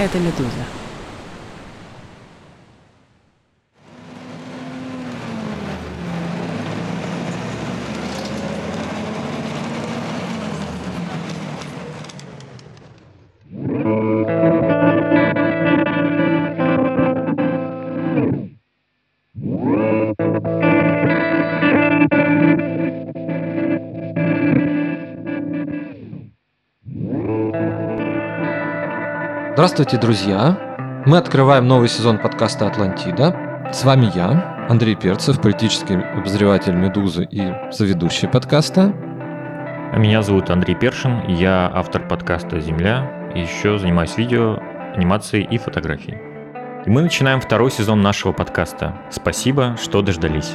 Это «Медуза». Здравствуйте, друзья! Мы открываем новый сезон подкаста «Атлантида». С вами я, Андрей Перцев, политический обозреватель «Медузы» и соведущий подкаста. А Меня зовут Андрей Першин, я автор подкаста «Земля», и еще занимаюсь видео, анимацией и фотографией. И мы начинаем второй сезон нашего подкаста. Спасибо, что дождались.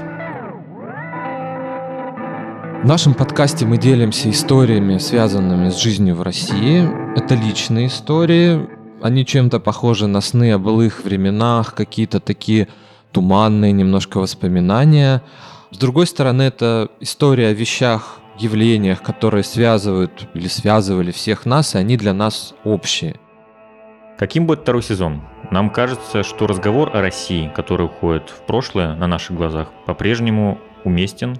В нашем подкасте мы делимся историями, связанными с жизнью в России. Это личные истории, они чем-то похожи на сны о былых временах, какие-то такие туманные немножко воспоминания. С другой стороны, это история о вещах, явлениях, которые связывают или связывали всех нас, и они для нас общие. Каким будет второй сезон? Нам кажется, что разговор о России, который уходит в прошлое на наших глазах, по-прежнему уместен.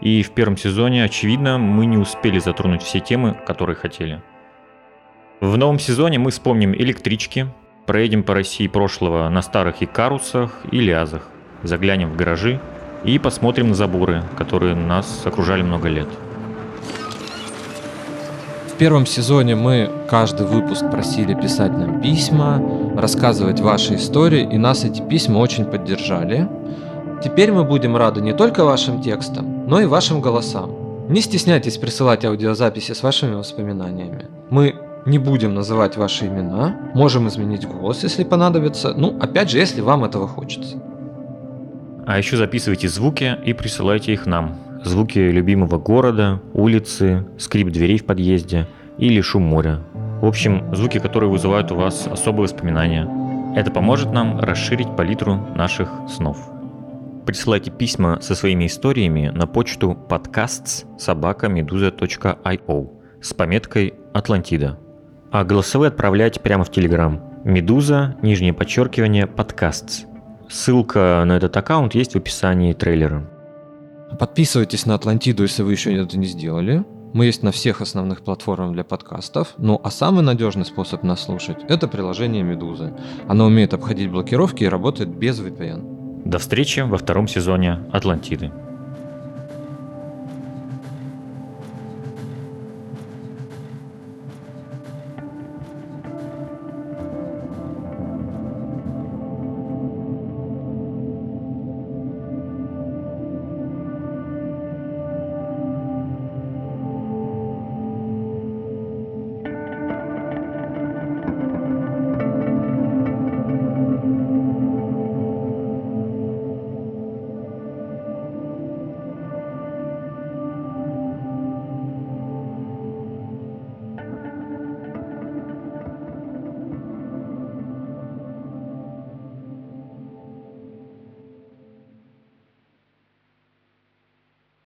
И в первом сезоне, очевидно, мы не успели затронуть все темы, которые хотели. В новом сезоне мы вспомним электрички, проедем по России прошлого на старых Икарусах и Лязах, заглянем в гаражи и посмотрим на заборы, которые нас окружали много лет. В первом сезоне мы каждый выпуск просили писать нам письма, рассказывать ваши истории, и нас эти письма очень поддержали. Теперь мы будем рады не только вашим текстам, но и вашим голосам. Не стесняйтесь присылать аудиозаписи с вашими воспоминаниями. Мы не будем называть ваши имена, можем изменить голос, если понадобится, ну, опять же, если вам этого хочется. А еще записывайте звуки и присылайте их нам. Звуки любимого города, улицы, скрип дверей в подъезде или шум моря. В общем, звуки, которые вызывают у вас особые воспоминания. Это поможет нам расширить палитру наших снов. Присылайте письма со своими историями на почту podcasts собакамедуза.io с пометкой «Атлантида». А голосовые отправляйте прямо в Телеграм. Медуза, нижнее подчеркивание, подкаст. Ссылка на этот аккаунт есть в описании трейлера. Подписывайтесь на Атлантиду, если вы еще это не сделали. Мы есть на всех основных платформах для подкастов. Ну а самый надежный способ нас слушать – это приложение Медузы. Оно умеет обходить блокировки и работает без VPN. До встречи во втором сезоне Атлантиды.